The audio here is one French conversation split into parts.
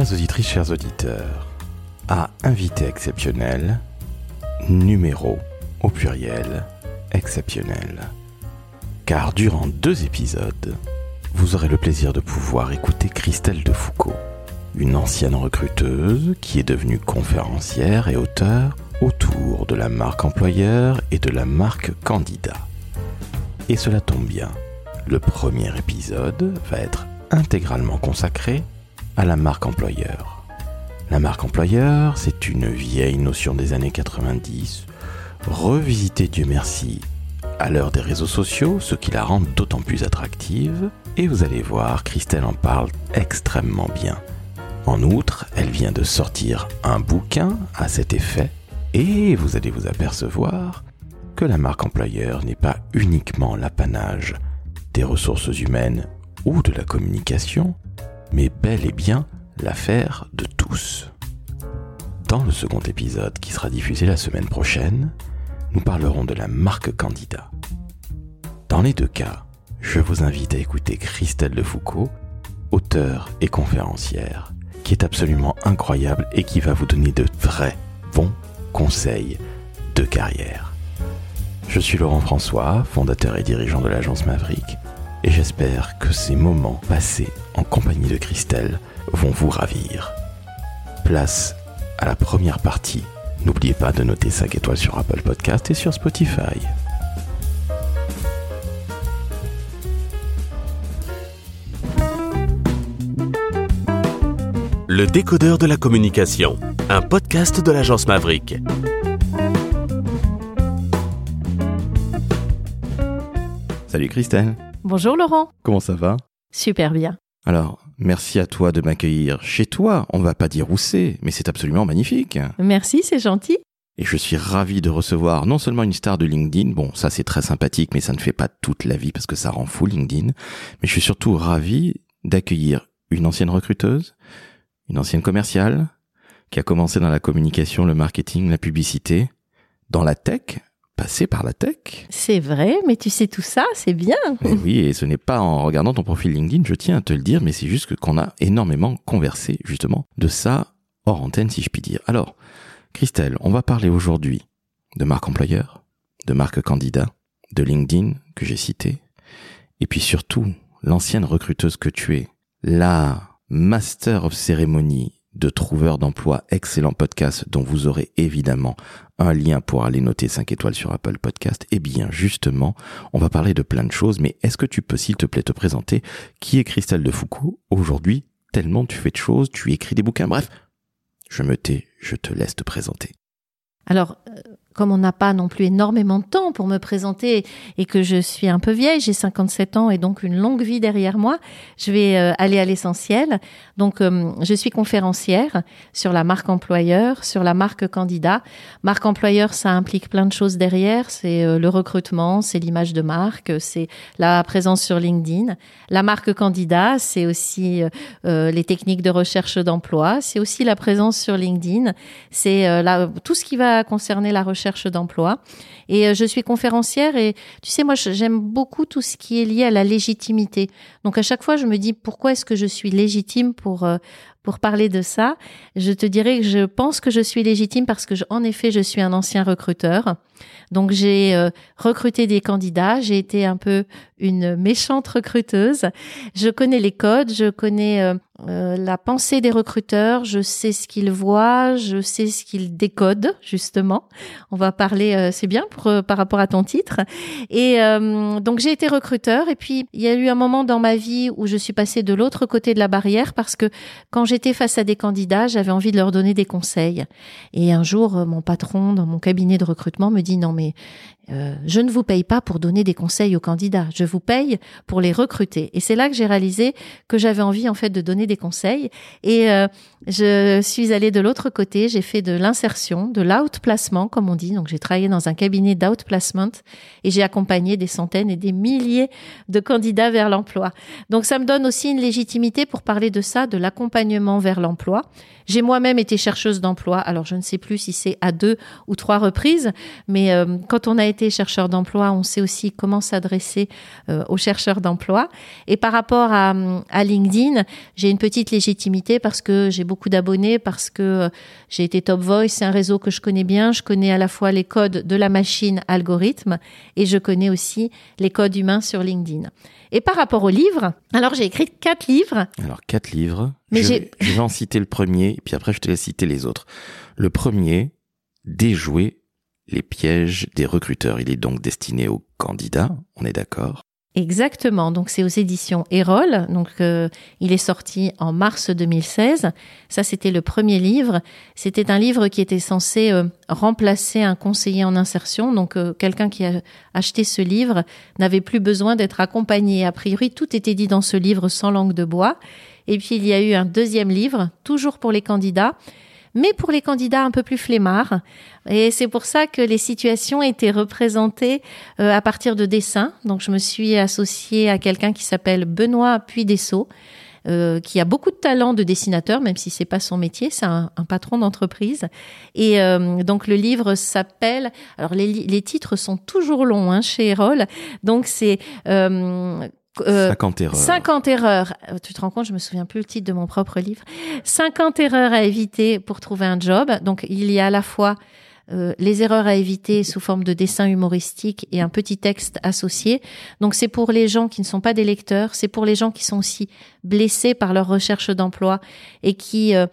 Chères auditrices, chers auditeurs, à invité exceptionnel, numéro au pluriel exceptionnel. Car durant deux épisodes, vous aurez le plaisir de pouvoir écouter Christelle de Foucault, une ancienne recruteuse qui est devenue conférencière et auteur autour de la marque employeur et de la marque candidat. Et cela tombe bien, le premier épisode va être intégralement consacré à la marque employeur. La marque employeur, c'est une vieille notion des années 90, revisitée Dieu merci à l'heure des réseaux sociaux, ce qui la rend d'autant plus attractive, et vous allez voir, Christelle en parle extrêmement bien. En outre, elle vient de sortir un bouquin à cet effet, et vous allez vous apercevoir que la marque employeur n'est pas uniquement l'apanage des ressources humaines ou de la communication, mais bel et bien l'affaire de tous. Dans le second épisode qui sera diffusé la semaine prochaine, nous parlerons de la marque candidat. Dans les deux cas, je vous invite à écouter Christelle Lefoucault, auteure et conférencière, qui est absolument incroyable et qui va vous donner de vrais bons conseils de carrière. Je suis Laurent François, fondateur et dirigeant de l'agence Maverick, et j'espère que ces moments passés en compagnie de Christelle vont vous ravir. Place à la première partie N'oubliez pas de noter 5 étoiles sur Apple Podcast et sur Spotify. Le décodeur de la communication, un podcast de l'agence Maverick. Salut Christelle. Bonjour Laurent. Comment ça va? Super bien. Alors, merci à toi de m'accueillir chez toi. On va pas dire où c'est, mais c'est absolument magnifique. Merci, c'est gentil. Et je suis ravi de recevoir non seulement une star de LinkedIn, bon, ça c'est très sympathique, mais ça ne fait pas toute la vie parce que ça rend fou LinkedIn, mais je suis surtout ravi d'accueillir une ancienne recruteuse, une ancienne commerciale, qui a commencé dans la communication, le marketing, la publicité, dans la tech, passé par la tech. C'est vrai, mais tu sais tout ça, c'est bien. Et oui, et ce n'est pas en regardant ton profil LinkedIn, je tiens à te le dire, mais c'est juste qu'on a énormément conversé justement de ça hors antenne, si je puis dire. Alors, Christelle, on va parler aujourd'hui de marque employeur, de marque candidat, de LinkedIn que j'ai cité, et puis surtout l'ancienne recruteuse que tu es, la master of cérémonie de trouveur d'emploi, excellent podcast dont vous aurez évidemment un lien pour aller noter 5 étoiles sur Apple Podcast. Eh bien, justement, on va parler de plein de choses, mais est-ce que tu peux, s'il te plaît, te présenter? Qui est Christelle de Foucault? Aujourd'hui Tellement tu fais de choses, tu écris des bouquins, bref. Je me tais, je te laisse te présenter. Alors, comme on n'a pas non plus énormément de temps pour me présenter et que je suis un peu vieille, j'ai 57 ans et donc une longue vie derrière moi, je vais euh, aller à l'essentiel. Donc, euh, je suis conférencière sur la marque employeur, sur la marque candidat. Marque employeur, ça implique plein de choses derrière. C'est euh, le recrutement, c'est l'image de marque, c'est la présence sur LinkedIn. La marque candidat, c'est aussi les techniques de recherche d'emploi, c'est aussi la présence sur LinkedIn, c'est tout ce qui va concerner la recherche d'emploi. Et euh, je suis conférencière et tu sais, moi, j'aime beaucoup tout ce qui est lié à la légitimité. Donc à chaque fois, je me dis pourquoi est-ce que je suis légitime pour euh, pour parler de ça? Je te dirais que je pense que je suis légitime parce que, en effet, je suis un ancien recruteur. Donc j'ai euh, recruté des candidats, j'ai été un peu une méchante recruteuse. Je connais les codes, je connais euh, la pensée des recruteurs, je sais ce qu'ils voient, je sais ce qu'ils décodent justement. On va parler, c'est bien pour, par rapport à ton titre. Et donc j'ai été recruteur et puis il y a eu un moment dans ma vie où je suis passée de l'autre côté de la barrière parce que quand j'étais face à des candidats, j'avais envie de leur donner des conseils. Et un jour, mon patron dans mon cabinet de recrutement me dit non mais euh, je ne vous paye pas pour donner des conseils aux candidats, je vous paye pour les recruter. Et c'est là que j'ai réalisé que j'avais envie en fait de donner des conseils. Et euh, je suis allée de l'autre côté, j'ai fait de l'insertion, de l'outplacement comme on dit. Donc j'ai travaillé dans un cabinet d'outplacement et j'ai accompagné des centaines et des milliers de candidats vers l'emploi. Donc ça me donne aussi une légitimité pour parler de ça, de l'accompagnement vers l'emploi. J'ai moi-même été chercheuse d'emploi. Alors je ne sais plus si c'est à deux ou trois reprises, mais euh, quand on a été été chercheur d'emploi, on sait aussi comment s'adresser euh, aux chercheurs d'emploi. Et par rapport à, à LinkedIn, j'ai une petite légitimité parce que j'ai beaucoup d'abonnés, parce que euh, j'ai été Top Voice, c'est un réseau que je connais bien. Je connais à la fois les codes de la machine algorithme et je connais aussi les codes humains sur LinkedIn. Et par rapport aux livres, alors j'ai écrit quatre livres. Alors, quatre livres. Mais je, je vais en citer le premier, et puis après, je te laisse citer les autres. Le premier, déjouer les pièges des recruteurs. Il est donc destiné aux candidats, on est d'accord? Exactement. Donc c'est aux éditions Erol. Donc euh, il est sorti en mars 2016. Ça c'était le premier livre. C'était un livre qui était censé euh, remplacer un conseiller en insertion. Donc euh, quelqu'un qui a acheté ce livre n'avait plus besoin d'être accompagné. A priori tout était dit dans ce livre sans langue de bois. Et puis il y a eu un deuxième livre, toujours pour les candidats, mais pour les candidats un peu plus flemmards. Et c'est pour ça que les situations étaient représentées euh, à partir de dessins. Donc, je me suis associée à quelqu'un qui s'appelle Benoît Puydessau, euh, qui a beaucoup de talent de dessinateur, même si c'est pas son métier, c'est un, un patron d'entreprise. Et euh, donc, le livre s'appelle. Alors, les, les titres sont toujours longs hein, chez Erol. Donc, c'est euh, euh, 50 erreurs. 50 erreurs. Euh, Tu te rends compte, je me souviens plus le titre de mon propre livre. 50 erreurs à éviter pour trouver un job. Donc, il y a à la fois euh, les erreurs à éviter sous forme de dessin humoristique et un petit texte associé. Donc, c'est pour les gens qui ne sont pas des lecteurs. C'est pour les gens qui sont aussi blessés par leur recherche d'emploi et qui, euh,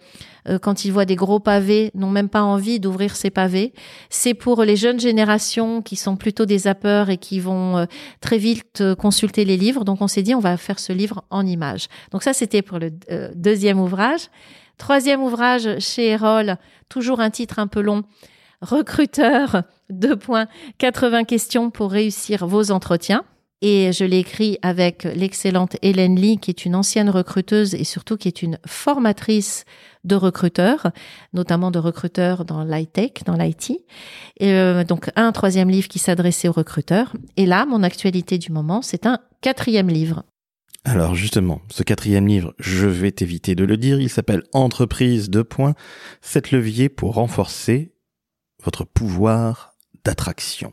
euh, quand ils voient des gros pavés, n'ont même pas envie d'ouvrir ces pavés. C'est pour les jeunes générations qui sont plutôt des zappeurs et qui vont euh, très vite consulter les livres. Donc on s'est dit on va faire ce livre en images. Donc ça c'était pour le deuxième ouvrage. Troisième ouvrage chez Erol, toujours un titre un peu long. Recruteur, deux points, 80 questions pour réussir vos entretiens. Et je l'ai écrit avec l'excellente Hélène Lee, qui est une ancienne recruteuse et surtout qui est une formatrice de recruteurs, notamment de recruteurs dans l'high-tech, dans l'IT. Euh, donc un troisième livre qui s'adressait aux recruteurs. Et là, mon actualité du moment, c'est un quatrième livre. Alors justement, ce quatrième livre, je vais t'éviter de le dire, il s'appelle Entreprise de points, sept leviers pour renforcer votre pouvoir d'attraction.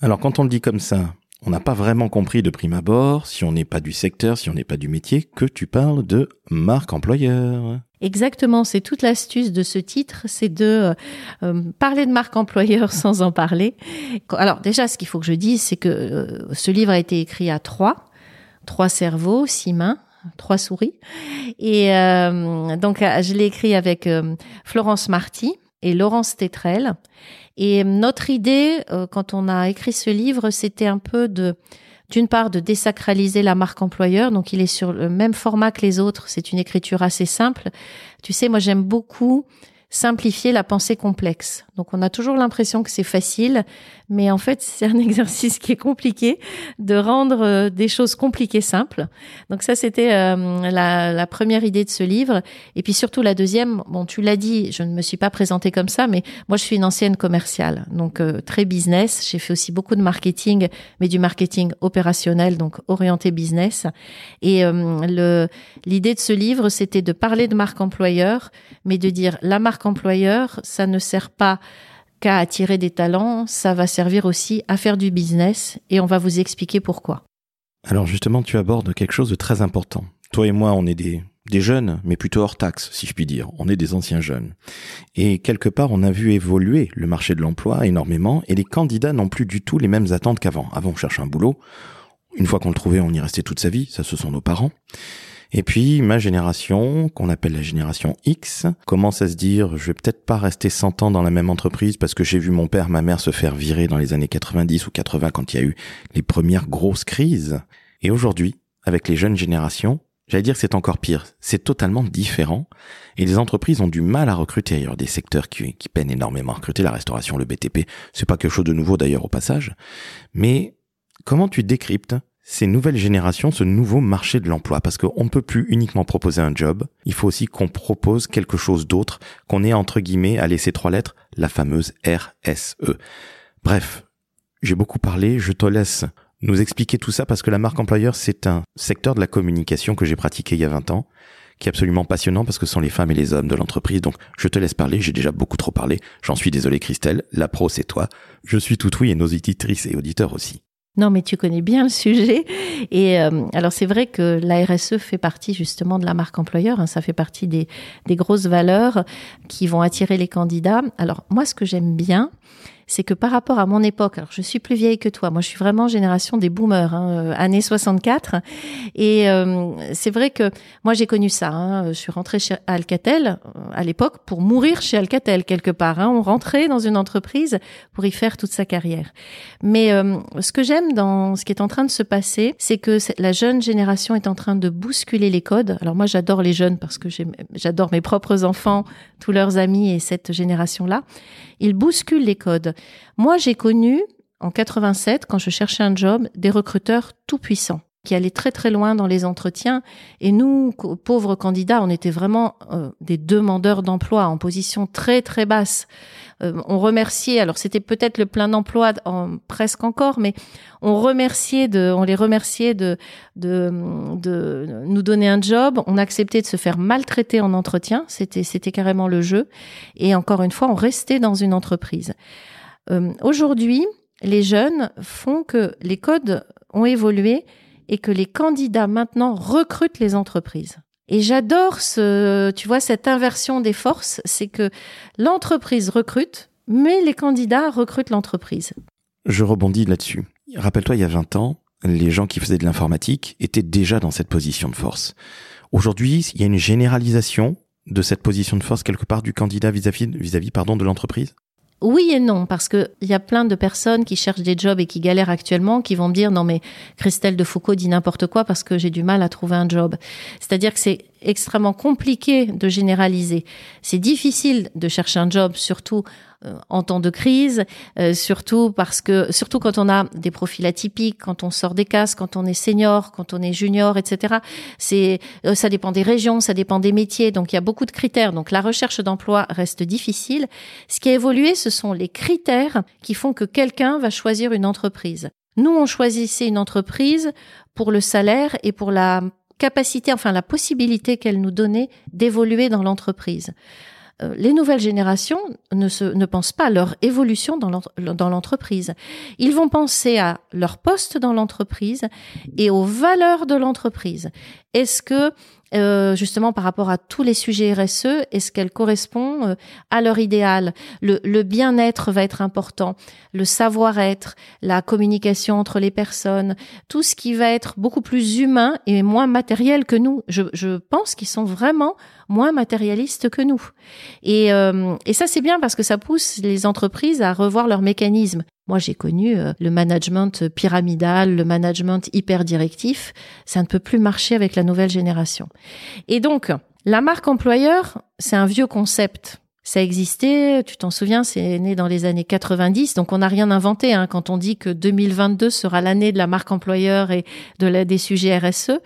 Alors quand on le dit comme ça, on n'a pas vraiment compris de prime abord, si on n'est pas du secteur, si on n'est pas du métier, que tu parles de marque employeur. Exactement, c'est toute l'astuce de ce titre, c'est de euh, parler de marque employeur sans en parler. Alors déjà, ce qu'il faut que je dise, c'est que euh, ce livre a été écrit à trois, trois cerveaux, six mains, trois souris. Et euh, donc, je l'ai écrit avec euh, Florence Marty et Laurence Tetrel. Et notre idée, euh, quand on a écrit ce livre, c'était un peu de, d'une part, de désacraliser la marque employeur. Donc, il est sur le même format que les autres. C'est une écriture assez simple. Tu sais, moi, j'aime beaucoup simplifier la pensée complexe. Donc, on a toujours l'impression que c'est facile, mais en fait, c'est un exercice qui est compliqué de rendre euh, des choses compliquées simples. Donc, ça, c'était euh, la, première idée de ce livre. Et puis, surtout, la deuxième, bon, tu l'as dit, je ne me suis pas présentée comme ça, mais moi, je suis une ancienne commerciale, donc euh, très business. J'ai fait aussi beaucoup de marketing, mais du marketing opérationnel, donc orienté business. Et l'idée de ce livre, c'était de parler de marque employeur, mais de dire la marque employeur, ça ne sert pas qu'à attirer des talents, ça va servir aussi à faire du business, et on va vous expliquer pourquoi. Alors justement, tu abordes quelque chose de très important. Toi et moi, on est des, des jeunes, mais plutôt hors taxe, si je puis dire. On est des anciens jeunes. Et quelque part, on a vu évoluer le marché de l'emploi énormément, et les candidats n'ont plus du tout les mêmes attentes qu'avant. Avant, on cherchait un boulot. Une fois qu'on le trouvait, on y restait toute sa vie. Ça, ce sont nos parents. Et puis, ma génération, qu'on appelle la génération X, commence à se dire, je vais peut-être pas rester 100 ans dans la même entreprise parce que j'ai vu mon père, ma mère se faire virer dans les années 90 ou 80 quand il y a eu les premières grosses crises. Et aujourd'hui, avec les jeunes générations, j'allais dire c'est encore pire. C'est totalement différent. Et les entreprises ont du mal à recruter. Il y a des secteurs qui, qui peinent énormément à recruter. La restauration, le BTP, c'est pas quelque chose de nouveau d'ailleurs au passage. Mais comment tu décryptes ces nouvelles générations, ce nouveau marché de l'emploi, parce qu'on ne peut plus uniquement proposer un job, il faut aussi qu'on propose quelque chose d'autre, qu'on ait entre guillemets à laisser trois lettres, la fameuse RSE. Bref, j'ai beaucoup parlé, je te laisse nous expliquer tout ça parce que la marque employeur, c'est un secteur de la communication que j'ai pratiqué il y a 20 ans, qui est absolument passionnant parce que ce sont les femmes et les hommes de l'entreprise. Donc, je te laisse parler. J'ai déjà beaucoup trop parlé. J'en suis désolé, Christelle. La pro, c'est toi. Je suis tout oui et nos auditrices et auditeurs aussi. Non, mais tu connais bien le sujet. Et euh, alors c'est vrai que la RSE fait partie justement de la marque employeur. Hein. ça fait partie des, des grosses valeurs qui vont attirer les candidats. Alors moi, ce que j'aime bien, c'est que par rapport à mon époque, alors je suis plus vieille que toi, moi je suis vraiment génération des boomers, hein, euh, année 64, et euh, c'est vrai que moi j'ai connu ça. Hein, je suis rentrée chez Alcatel euh, à l'époque pour mourir chez Alcatel quelque part. Hein, on rentrait dans une entreprise pour y faire toute sa carrière. Mais ce que j'aime dans ce qui est en train de se passer, c'est que la jeune génération est en train de bousculer les codes. Alors moi j'adore les jeunes parce que j'adore mes propres enfants, tous leurs amis et cette génération-là. Ils bousculent les codes. Moi, j'ai connu, en 87, quand je cherchais un job, des recruteurs tout puissants qui allaient très très loin dans les entretiens. Et nous, pauvres candidats, on était vraiment euh, des demandeurs d'emploi en position très très basse. Euh, on remerciait, alors c'était peut-être le plein d'emploi presque encore, mais on remerciait on les remerciait de nous donner un job. On acceptait de se faire maltraiter en entretien. C'était, c'était carrément le jeu. Et encore une fois, on restait dans une entreprise. Euh, aujourd'hui, les jeunes font que les codes ont évolué et que les candidats maintenant recrutent les entreprises. Et j'adore ce, tu vois, cette inversion des forces, c'est que l'entreprise recrute, mais les candidats recrutent l'entreprise. Je rebondis là-dessus. Rappelle-toi, il y a 20 ans, les gens qui faisaient de l'informatique étaient déjà dans cette position de force. Aujourd'hui, il y a une généralisation de cette position de force quelque part du candidat vis-à-vis, vis-à-vis, pardon, de l'entreprise? Oui et non, parce que il y a plein de personnes qui cherchent des jobs et qui galèrent actuellement, qui vont me dire non mais Christelle de Foucault dit n'importe quoi parce que j'ai du mal à trouver un job. C'est-à-dire que c'est extrêmement compliqué de généraliser. C'est difficile de chercher un job, surtout en temps de crise, euh, surtout parce que, surtout quand on a des profils atypiques, quand on sort des cases, quand on est senior, quand on est junior, etc. C'est, euh, ça dépend des régions, ça dépend des métiers, donc il y a beaucoup de critères. Donc la recherche d'emploi reste difficile. Ce qui a évolué, ce sont les critères qui font que quelqu'un va choisir une entreprise. Nous, on choisissait une entreprise pour le salaire et pour la capacité, enfin la possibilité qu'elle nous donnait d'évoluer dans l'entreprise. Euh, les nouvelles générations ne, se, ne pensent pas à leur évolution dans l'entreprise. Ils vont penser à leur poste dans l'entreprise et aux valeurs de l'entreprise. Est-ce que euh, justement par rapport à tous les sujets RSE, est-ce qu'elle correspond euh, à leur idéal? Le, le bien-être va être important, le savoir-être, la communication entre les personnes, tout ce qui va être beaucoup plus humain et moins matériel que nous. Je, je pense qu'ils sont vraiment moins matérialistes que nous. Et, euh, et ça, c'est bien parce que ça pousse les entreprises à revoir leurs mécanismes. Moi, j'ai connu euh, le management pyramidal, le management hyper directif. Ça ne peut plus marcher avec la nouvelle génération. Et donc, la marque employeur, c'est un vieux concept. Ça existait, tu t'en souviens, c'est né dans les années 90, donc on n'a rien inventé hein, quand on dit que 2022 sera l'année de la marque employeur et de des sujets RSE.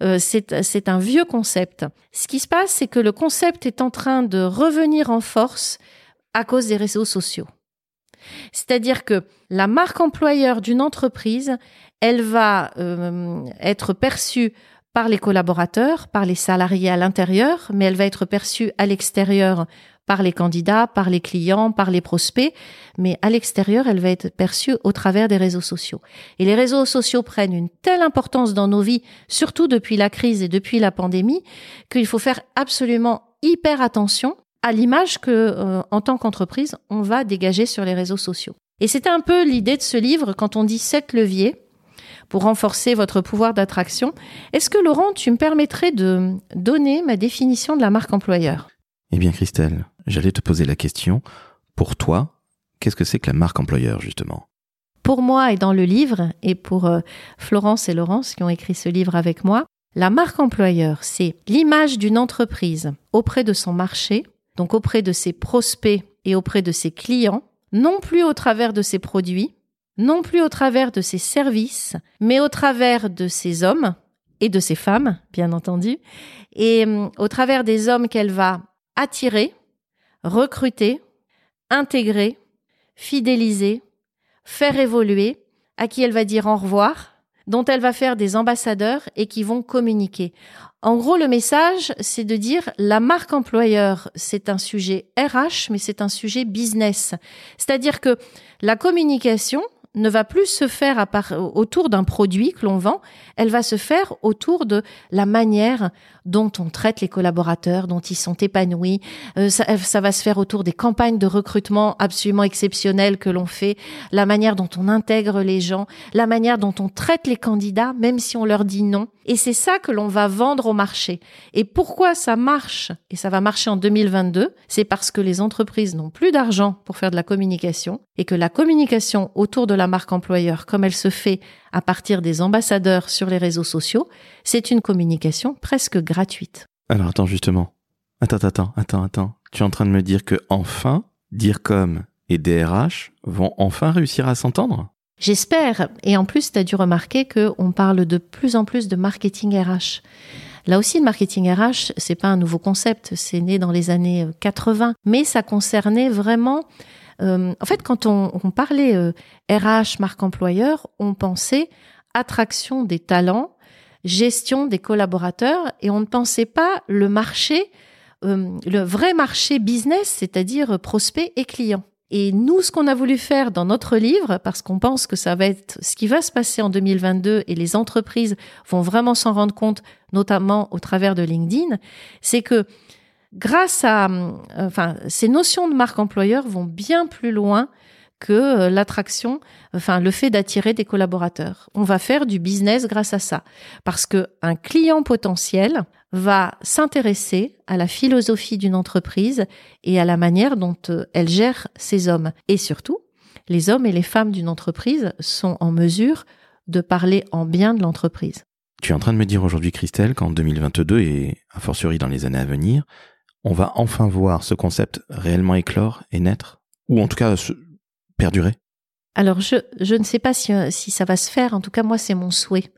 Euh, c'est un vieux concept. Ce qui se passe, c'est que le concept est en train de revenir en force à cause des réseaux sociaux. C'est-à-dire que la marque employeur d'une entreprise, elle va euh, être perçue par les collaborateurs, par les salariés à l'intérieur, mais elle va être perçue à l'extérieur par les candidats, par les clients, par les prospects, mais à l'extérieur, elle va être perçue au travers des réseaux sociaux. Et les réseaux sociaux prennent une telle importance dans nos vies, surtout depuis la crise et depuis la pandémie, qu'il faut faire absolument hyper attention à l'image que, euh, en tant qu'entreprise, on va dégager sur les réseaux sociaux. Et c'était un peu l'idée de ce livre quand on dit sept leviers pour renforcer votre pouvoir d'attraction. Est-ce que Laurent, tu me permettrais de donner ma définition de la marque employeur? Eh bien, Christelle, j'allais te poser la question. Pour toi, qu'est-ce que c'est que la marque employeur, justement? Pour moi et dans le livre, et pour euh, Florence et Laurence qui ont écrit ce livre avec moi, la marque employeur, c'est l'image d'une entreprise auprès de son marché donc auprès de ses prospects et auprès de ses clients, non plus au travers de ses produits, non plus au travers de ses services, mais au travers de ses hommes et de ses femmes, bien entendu, et euh, au travers des hommes qu'elle va attirer, recruter, intégrer, fidéliser, faire évoluer, à qui elle va dire au revoir, dont elle va faire des ambassadeurs et qui vont communiquer. En gros, le message, c'est de dire la marque employeur, c'est un sujet RH, mais c'est un sujet business. C'est-à-dire que la communication, ne va plus se faire autour d'un produit que l'on vend, elle va se faire autour de la manière dont on traite les collaborateurs, dont ils sont épanouis. Euh, ça, ça, va se faire autour des campagnes de recrutement absolument exceptionnelles que l'on fait, la manière dont on intègre les gens, la manière dont on traite les candidats, même si on leur dit non. Et c'est ça que l'on va vendre au marché. Et pourquoi ça marche? Et ça va marcher en 2022, c'est parce que les entreprises n'ont plus d'argent pour faire de la communication et que la communication autour de la marque employeur, comme elle se fait à partir des ambassadeurs sur les réseaux sociaux, c'est une communication presque gratuite. Alors attends justement. Attends, attends, attends, attends. Tu es en train de me dire que enfin, DIRCOM et DRH vont enfin réussir à s'entendre? J'espère. Et en plus, tu as dû remarquer qu'on parle de plus en plus de marketing RH. Là aussi, le marketing RH, c'est pas un nouveau concept, c'est né dans les années 80, mais ça concernait vraiment euh, en fait, quand on, parlait RH, euh, marque employeur, on pensait attraction des talents, gestion des collaborateurs, et on ne pensait pas le marché, euh, le vrai marché business, c'est-à-dire prospect et client. Et nous, ce qu'on a voulu faire dans notre livre, parce qu'on pense que ça va être ce qui va se passer en 2022 et les entreprises vont vraiment s'en rendre compte, notamment au travers de LinkedIn, c'est que grâce à, euh, enfin, ces notions de marque employeur vont bien plus loin que euh, l'attraction, enfin le fait d'attirer des collaborateurs. On va faire du business grâce à ça, parce que un client potentiel va s'intéresser à la philosophie d'une entreprise et à la manière dont euh, elle gère ses hommes. Et surtout, les hommes et les femmes d'une entreprise sont en mesure de parler en bien de l'entreprise. Tu es en train de me dire aujourd'hui, Christelle, qu'en 2022 et a fortiori dans les années à venir, on va enfin voir ce concept réellement éclore et naître Ou en tout cas perdurer? Alors, je, je ne sais pas si, si ça va se faire. En tout cas, moi, c'est mon souhait.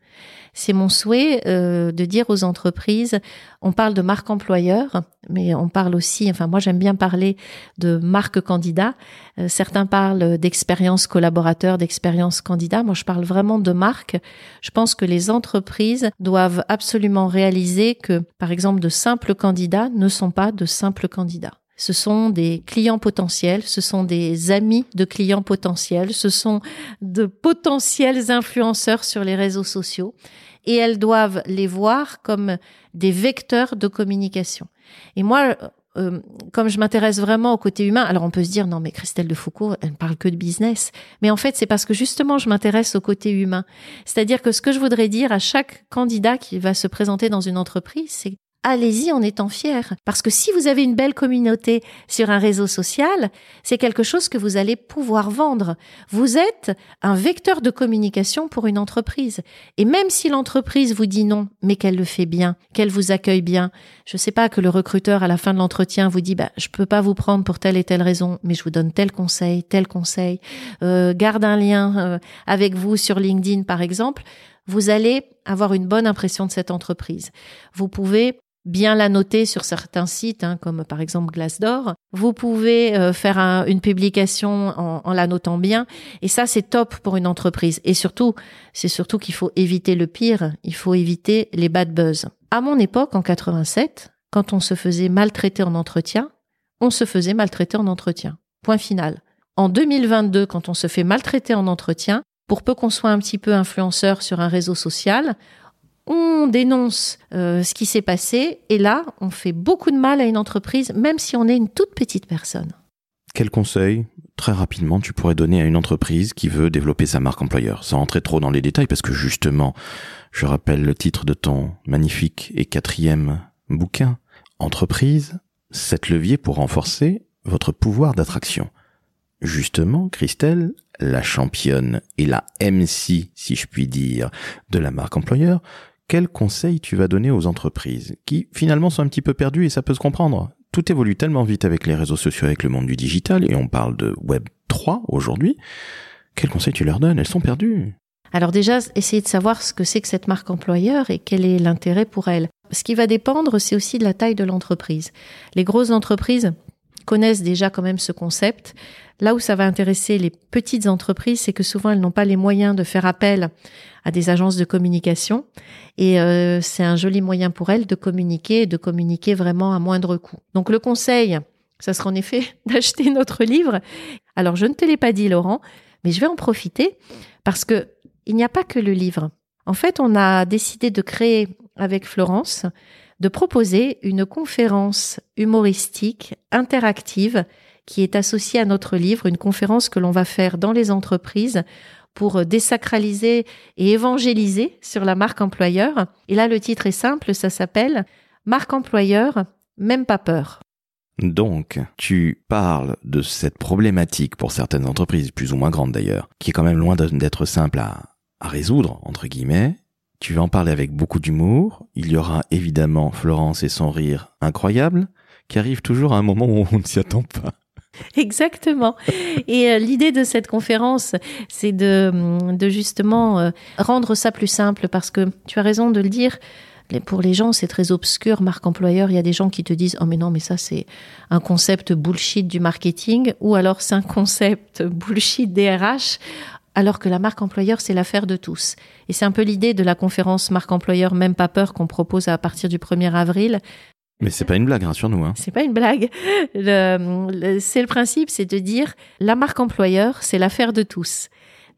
C'est mon souhait euh, de dire aux entreprises, on parle de marque employeur, mais on parle aussi, enfin moi j'aime bien parler de marque candidat. Euh, certains parlent d'expérience collaborateur, d'expérience candidat. Moi je parle vraiment de marque. Je pense que les entreprises doivent absolument réaliser que, par exemple, de simples candidats ne sont pas de simples candidats ce sont des clients potentiels, ce sont des amis de clients potentiels, ce sont de potentiels influenceurs sur les réseaux sociaux et elles doivent les voir comme des vecteurs de communication. Et moi, euh, comme je m'intéresse vraiment au côté humain, alors on peut se dire non mais Christelle de Foucault, elle ne parle que de business, mais en fait c'est parce que justement je m'intéresse au côté humain. C'est-à-dire que ce que je voudrais dire à chaque candidat qui va se présenter dans une entreprise, c'est allez-y en étant fier. Parce que si vous avez une belle communauté sur un réseau social, c'est quelque chose que vous allez pouvoir vendre. Vous êtes un vecteur de communication pour une entreprise. Et même si l'entreprise vous dit non, mais qu'elle le fait bien, qu'elle vous accueille bien, je sais pas que le recruteur à la fin de l'entretien vous dit bah je peux pas vous prendre pour telle et telle raison, mais je vous donne tel conseil, tel conseil, euh, garde un lien euh, avec vous sur LinkedIn par exemple, vous allez avoir une bonne impression de cette entreprise. Vous pouvez bien la noter sur certains sites, hein, comme par exemple Glassdoor. Vous pouvez euh, faire une publication en, la notant bien, et ça c'est top pour une entreprise. Et surtout, c'est surtout qu'il faut éviter le pire. Il faut éviter les bad buzz. À mon époque, en 87, quand on se faisait maltraiter en entretien, on se faisait maltraiter en entretien. Point final. En 2022, quand on se fait maltraiter en entretien, pour peu qu'on soit un petit peu influenceur sur un réseau social, on dénonce euh, ce qui s'est passé et là, on fait beaucoup de mal à une entreprise, même si on est une toute petite personne. Quel conseil, très rapidement, tu pourrais donner à une entreprise qui veut développer sa marque employeur, sans rentrer trop dans les détails, parce que justement, je rappelle le titre de ton magnifique et quatrième bouquin, Entreprise, sept leviers pour renforcer votre pouvoir d'attraction. Justement, Christelle, la championne et la MC, si je puis dire, de la marque employeur, quel conseil tu vas donner aux entreprises qui finalement sont un petit peu perdues et ça peut se comprendre. Tout évolue tellement vite avec les réseaux sociaux, avec le monde du digital et on parle de Web 3 aujourd'hui. Quel conseil tu leur donnes? Elles sont perdues. Alors déjà, essayer de savoir ce que c'est que cette marque employeur et quel est l'intérêt pour elle. Ce qui va dépendre, c'est aussi de la taille de l'entreprise. Les grosses entreprises, connaissent déjà quand même ce concept. Là où ça va intéresser les petites entreprises, c'est que souvent elles n'ont pas les moyens de faire appel à des agences de communication. Et euh, c'est un joli moyen pour elles de communiquer de communiquer vraiment à moindre coût. Donc le conseil, ça sera en effet d'acheter notre livre. Alors je ne te l'ai pas dit Laurent, mais je vais en profiter parce que il n'y a pas que le livre. En fait, on a décidé de créer avec Florence de proposer une conférence humoristique interactive qui est associée à notre livre, une conférence que l'on va faire dans les entreprises pour désacraliser et évangéliser sur la marque employeur. Et là, le titre est simple, ça s'appelle Marque employeur, même pas peur. Donc, tu parles de cette problématique pour certaines entreprises, plus ou moins grandes d'ailleurs, qui est quand même loin d'être simple à, à résoudre, entre guillemets. Tu vas en parler avec beaucoup d'humour. Il y aura évidemment Florence et son rire incroyable, qui arrive toujours à un moment où on ne s'y attend pas. Exactement. Et euh, l'idée de cette conférence, c'est de, de justement euh, rendre ça plus simple parce que tu as raison de le dire. Pour les gens, c'est très obscur, marque employeur. Il y a des gens qui te disent Oh, mais non, mais ça, c'est un concept bullshit du marketing, ou alors c'est un concept bullshit DRH alors que la marque employeur, c'est l'affaire de tous. Et c'est un peu l'idée de la conférence marque employeur, même pas peur, qu'on propose à partir du 1er avril. Mais c'est pas une blague, rassure-nous. Hein. C'est pas une blague. c'est le principe, c'est de dire la marque employeur, c'est l'affaire de tous.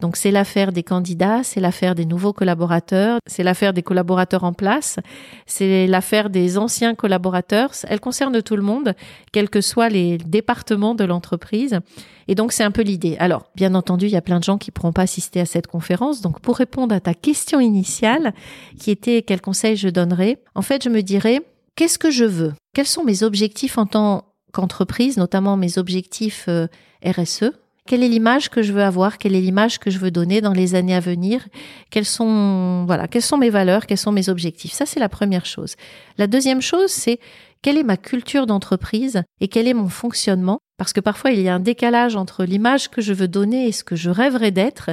Donc c'est l'affaire des candidats, c'est l'affaire des nouveaux collaborateurs, c'est l'affaire des collaborateurs en place, c'est l'affaire des anciens collaborateurs. Elle concerne tout le monde, quels que soient les départements de l'entreprise. Et donc c'est un peu l'idée. Alors bien entendu, il y a plein de gens qui pourront pas assister à cette conférence. Donc pour répondre à ta question initiale, qui était quel conseil je donnerais, en fait je me dirais qu'est-ce que je veux? Quels sont mes objectifs en tant qu'entreprise, notamment mes objectifs euh, RSE quelle est l'image que je veux avoir? Quelle est l'image que je veux donner dans les années à venir? Quelles sont voilà, quelles sont mes valeurs? Quels sont mes objectifs? Ça c'est la première chose. La deuxième chose c'est quelle est ma culture d'entreprise et quel est mon fonctionnement? Parce que parfois il y a un décalage entre l'image que je veux donner et ce que je rêverais d'être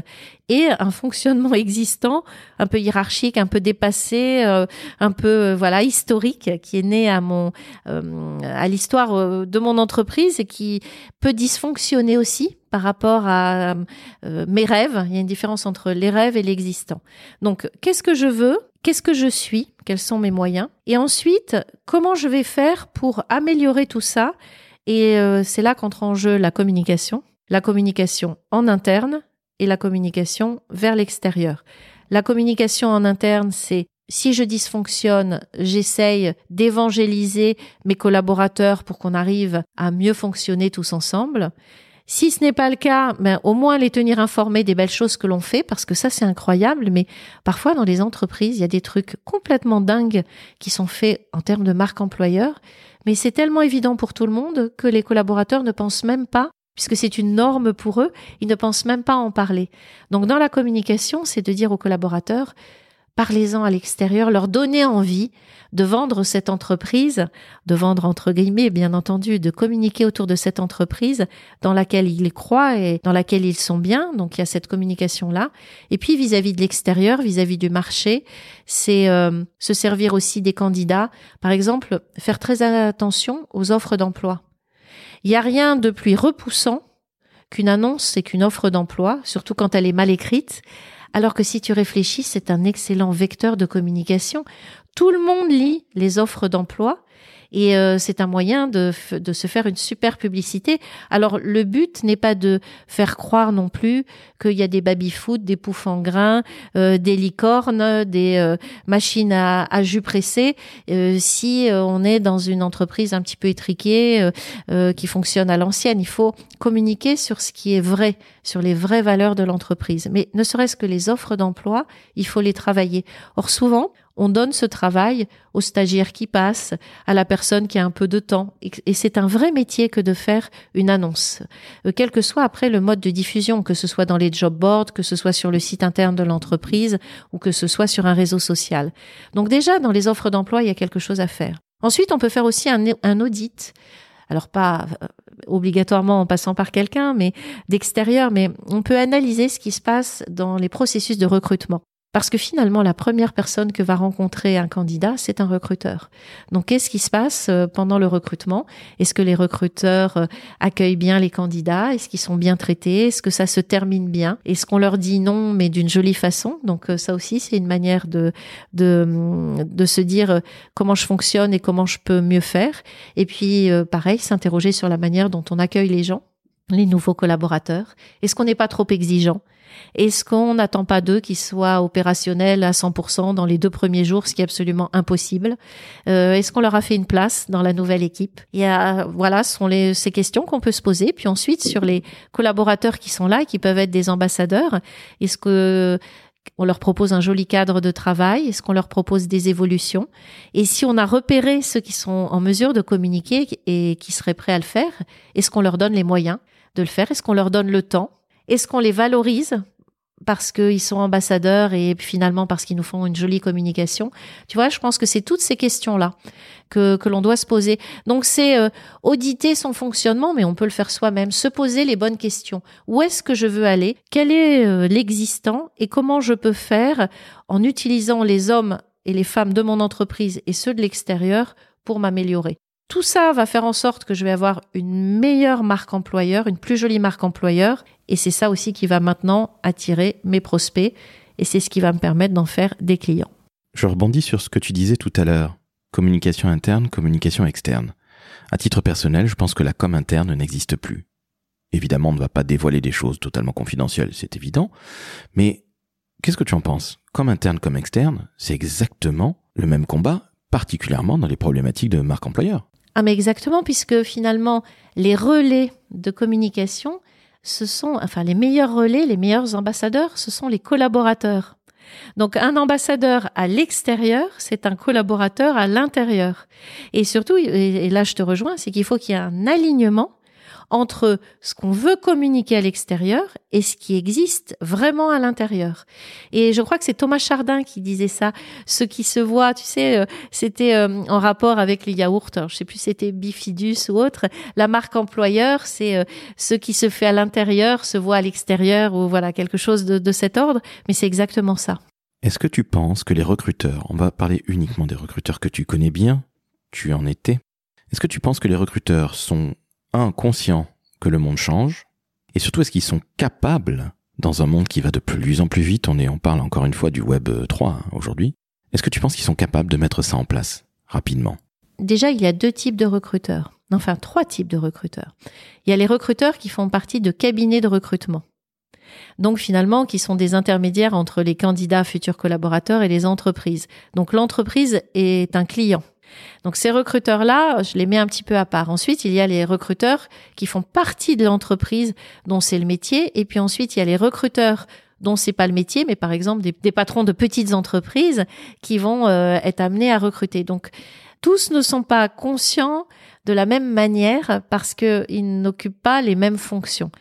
et un fonctionnement existant un peu hiérarchique, un peu dépassé, euh, un peu euh, voilà historique qui est né à mon euh, à l'histoire de mon entreprise et qui peut dysfonctionner aussi par rapport à mes rêves. Il y a une différence entre les rêves et l'existant. Donc qu'est-ce que je veux? Qu'est-ce que je suis? Quels sont mes moyens? Et ensuite, comment je vais faire pour améliorer tout ça? Et euh, c'est là qu'entre en jeu la communication. La communication en interne et la communication vers l'extérieur. La communication en interne, c'est si je dysfonctionne, j'essaye d'évangéliser mes collaborateurs pour qu'on arrive à mieux fonctionner tous ensemble. Si ce n'est pas le cas, ben, au moins les tenir informés des belles choses que l'on fait, parce que ça c'est incroyable, mais parfois dans les entreprises, il y a des trucs complètement dingues qui sont faits en termes de marque employeur, mais c'est tellement évident pour tout le monde que les collaborateurs ne pensent même pas puisque c'est une norme pour eux, ils ne pensent même pas en parler. Donc dans la communication, c'est de dire aux collaborateurs, parlez-en à l'extérieur, leur donner envie de vendre cette entreprise, de vendre entre guillemets, bien entendu, de communiquer autour de cette entreprise dans laquelle ils croient et dans laquelle ils sont bien. Donc il y a cette communication-là. Et puis vis-à-vis de l'extérieur, vis-à-vis du marché, c'est euh, se servir aussi des candidats. Par exemple, faire très attention aux offres d'emploi. Il n'y a rien de plus repoussant qu'une annonce et qu'une offre d'emploi, surtout quand elle est mal écrite, alors que si tu réfléchis, c'est un excellent vecteur de communication. Tout le monde lit les offres d'emploi et euh, c'est un moyen de, de se faire une super publicité. Alors le but n'est pas de faire croire non plus qu'il y a des baby-foot, des poufs en grains, euh, des licornes, des euh, machines à, à, jus pressé. si on est dans une entreprise un petit peu étriquée qui fonctionne à l'ancienne, il faut communiquer sur ce qui est vrai, sur les vraies valeurs de l'entreprise. Mais ne serait-ce que les offres d'emploi, il faut les travailler. Or souvent, on donne ce travail aux stagiaires qui passent, à la personne qui a un peu de temps. Et c'est un vrai métier que de faire une annonce. Euh, quel que soit après le mode de diffusion, que ce soit dans les job boards, que ce soit sur le site interne de l'entreprise ou que ce soit sur un réseau social. Donc déjà, dans les offres d'emploi, il y a quelque chose à faire. Ensuite, on peut faire aussi un, un audit. Alors pas euh, obligatoirement en passant par quelqu'un, mais d'extérieur, mais on peut analyser ce qui se passe dans les processus de recrutement. Parce que finalement, la première personne que va rencontrer un candidat, c'est un recruteur. Donc, qu'est-ce qui se passe euh, pendant le recrutement? Est-ce que les recruteurs euh, accueillent bien les candidats? Est-ce qu'ils sont bien traités? Est-ce que ça se termine bien? Est-ce qu'on leur dit non, mais d'une jolie façon? Donc, euh, ça aussi, c'est une manière de, de, de se dire comment je fonctionne et comment je peux mieux faire. Et puis, pareil, s'interroger sur la manière dont on accueille les gens les nouveaux collaborateurs? Est-ce qu'on n'est pas trop exigeant? Est-ce qu'on n'attend pas d'eux qu'ils soient opérationnels à 100% dans les deux premiers jours, ce qui est absolument impossible? Euh, Est-ce qu'on leur a fait une place dans la nouvelle équipe? Voilà, ce sont ces questions qu'on peut se poser. Puis ensuite, sur les collaborateurs qui sont là, qui peuvent être des ambassadeurs, est-ce que on leur propose un joli cadre de travail? Est-ce qu'on leur propose des évolutions? Et si on a repéré ceux qui sont en mesure de communiquer et qui seraient prêts à le faire, est-ce qu'on leur donne les moyens? De le faire? Est-ce qu'on leur donne le temps? Est-ce qu'on les valorise parce qu'ils sont ambassadeurs et finalement parce qu'ils nous font une jolie communication? Tu vois, je pense que c'est toutes ces questions-là que, que l'on doit se poser. Donc c'est euh, auditer son fonctionnement, mais on peut le faire soi-même, se poser les bonnes questions. Où est-ce que je veux aller? Quel est euh, l'existant? Et comment je peux faire en utilisant les hommes et les femmes de mon entreprise et ceux de l'extérieur pour m'améliorer? Tout ça va faire en sorte que je vais avoir une meilleure marque employeur, une plus jolie marque employeur. Et c'est ça aussi qui va maintenant attirer mes prospects. Et c'est ce qui va me permettre d'en faire des clients. Je rebondis sur ce que tu disais tout à l'heure. Communication interne, communication externe. À titre personnel, je pense que la com interne n'existe plus. Évidemment, on ne va pas dévoiler des choses totalement confidentielles, c'est évident. Mais qu'est-ce que tu en penses? Com interne, comme externe, c'est exactement le même combat, particulièrement dans les problématiques de marque employeur. Ah mais exactement, puisque finalement, les relais de communication, ce sont, enfin les meilleurs relais, les meilleurs ambassadeurs, ce sont les collaborateurs. Donc un ambassadeur à l'extérieur, c'est un collaborateur à l'intérieur. Et surtout, et là je te rejoins, c'est qu'il faut qu'il y ait un alignement entre ce qu'on veut communiquer à l'extérieur et ce qui existe vraiment à l'intérieur. Et je crois que c'est Thomas Chardin qui disait ça. Ce qui se voit, tu sais, euh, c'était euh, en rapport avec les yaourts. Alors, je sais plus c'était Bifidus ou autre. La marque employeur, c'est euh, ce qui se fait à l'intérieur se voit à l'extérieur ou voilà quelque chose de cet ordre. Mais c'est exactement ça. Est-ce que tu penses que les recruteurs, on va parler uniquement des recruteurs que tu connais bien, tu en étais, est-ce que tu penses que les recruteurs sont un, conscients que le monde change Et surtout, est-ce qu'ils sont capables, dans un monde qui va de plus en plus vite, on, est, parle encore une fois du Web 3 hein, aujourd'hui, est-ce que tu penses qu'ils sont capables de mettre ça en place rapidement? Déjà, il y a deux types de recruteurs. Enfin, trois types de recruteurs. Il y a les recruteurs qui font partie de cabinets de recrutement. Donc finalement, qui sont des intermédiaires entre les candidats futurs collaborateurs et les entreprises. Donc l'entreprise est un client. Donc ces recruteurs-là, je les mets un petit peu à part. Ensuite, il y a les recruteurs qui font partie de l'entreprise dont c'est le métier. Et puis ensuite, il y a les recruteurs dont c'est pas le métier, mais par exemple des, patrons de petites entreprises qui vont euh, être amenés à recruter. Donc tous ne sont pas conscients de la même manière parce qu'ils n'occupent pas les mêmes fonctions.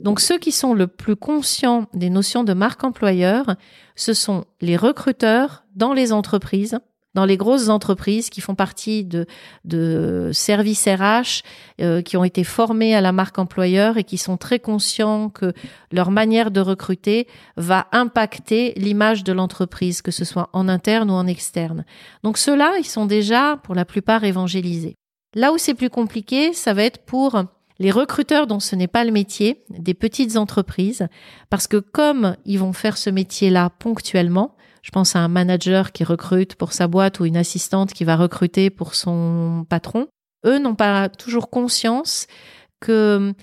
Donc ceux qui sont le plus conscients des notions de marque employeur, ce sont les recruteurs dans les entreprises dans les grosses entreprises qui font partie de, de services RH, euh, qui ont été formés à la marque employeur et qui sont très conscients que leur manière de recruter va impacter l'image de l'entreprise, que ce soit en interne ou en externe. Donc ceux-là, ils sont déjà pour la plupart évangélisés. Là où c'est plus compliqué, ça va être pour les recruteurs dont ce n'est pas le métier, des petites entreprises, parce que comme ils vont faire ce métier-là ponctuellement, je pense à un manager qui recrute pour sa boîte ou une assistante qui va recruter pour son patron. Eux n'ont pas toujours conscience que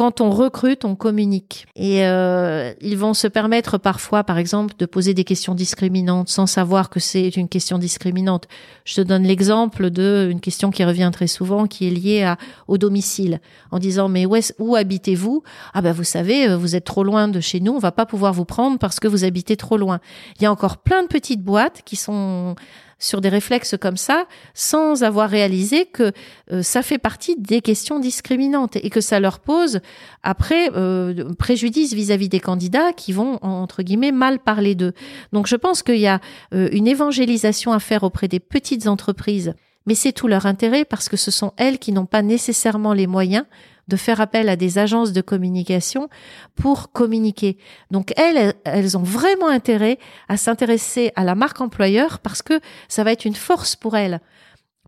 quand on recrute, on communique. Et euh, ils vont se permettre parfois, par exemple, de poser des questions discriminantes sans savoir que c'est une question discriminante. Je te donne l'exemple de une question qui revient très souvent, qui est liée à, au domicile, en disant mais où, où habitez-vous? Ah ben vous savez, euh, vous êtes trop loin de chez nous, on va pas pouvoir vous prendre parce que vous habitez trop loin. Il y a encore plein de petites boîtes qui sont sur des réflexes comme ça sans avoir réalisé que euh, ça fait partie des questions discriminantes et que ça leur pose après euh, préjudice vis-à-vis des candidats qui vont entre guillemets mal parler d'eux. Donc je pense qu'il y a euh, une évangélisation à faire auprès des petites entreprises, mais c'est tout leur intérêt parce que ce sont elles qui n'ont pas nécessairement les moyens de faire appel à des agences de communication pour communiquer. Donc elles, elles ont vraiment intérêt à s'intéresser à la marque employeur parce que ça va être une force pour elles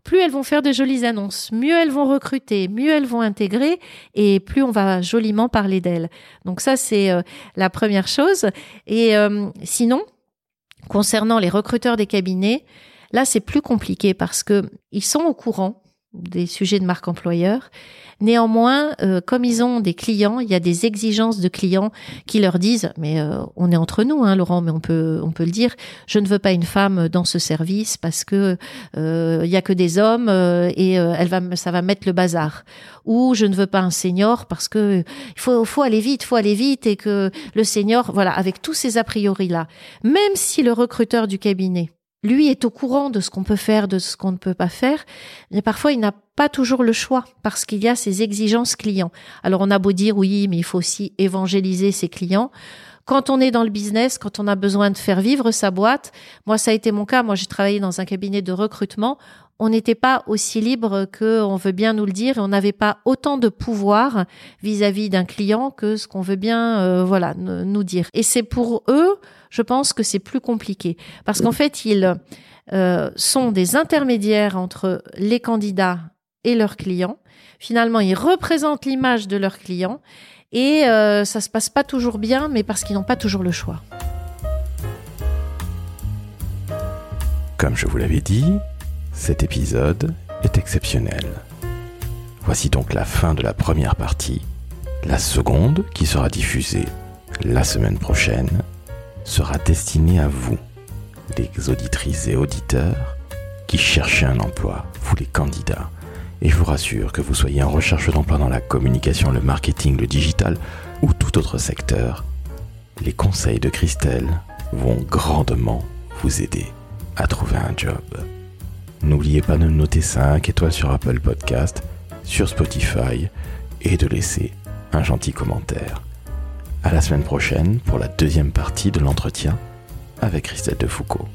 plus elles vont faire de jolies annonces, mieux elles vont recruter, mieux elles vont intégrer et plus on va joliment parler d'elles. Donc ça, c'est euh, la première chose. Et euh, sinon, concernant les recruteurs des cabinets, là, c'est plus compliqué parce que ils sont au courant des sujets de marque employeur Néanmoins, euh, comme ils ont des clients, il y a des exigences de clients qui leur disent, mais euh, on est entre nous, hein, Laurent, mais on peut on peut le dire, je ne veux pas une femme dans ce service parce que euh, il y a que des hommes et elle va ça va mettre le bazar. Ou je ne veux pas un senior parce que il faut faut aller vite, faut aller vite et que le senior, voilà, avec tous ces a priori là, même si le recruteur du cabinet lui est au courant de ce qu'on peut faire, de ce qu'on ne peut pas faire, mais parfois il n'a pas toujours le choix parce qu'il y a ces exigences clients. Alors on a beau dire oui, mais il faut aussi évangéliser ses clients. Quand on est dans le business, quand on a besoin de faire vivre sa boîte, moi ça a été mon cas, moi j'ai travaillé dans un cabinet de recrutement, on n'était pas aussi libre que on veut bien nous le dire et on n'avait pas autant de pouvoir vis-à-vis d'un client que ce qu'on veut bien euh, voilà nous dire. Et c'est pour eux, je pense que c'est plus compliqué parce qu'en fait ils euh, sont des intermédiaires entre les candidats et leurs clients. Finalement, ils représentent l'image de leurs clients et euh, ça se passe pas toujours bien, mais parce qu'ils n'ont pas toujours le choix. Comme je vous l'avais dit, cet épisode est exceptionnel. Voici donc la fin de la première partie. La seconde, qui sera diffusée la semaine prochaine, sera destinée à vous, les auditrices et auditeurs qui cherchez un emploi, vous les candidats. Et je vous rassure que vous soyez en recherche d'emploi dans la communication, le marketing, le digital ou tout autre secteur, les conseils de Christelle vont grandement vous aider à trouver un job. N'oubliez pas de noter 5 étoiles sur Apple Podcast, sur Spotify et de laisser un gentil commentaire. À la semaine prochaine pour la deuxième partie de l'entretien avec Christelle de Foucault.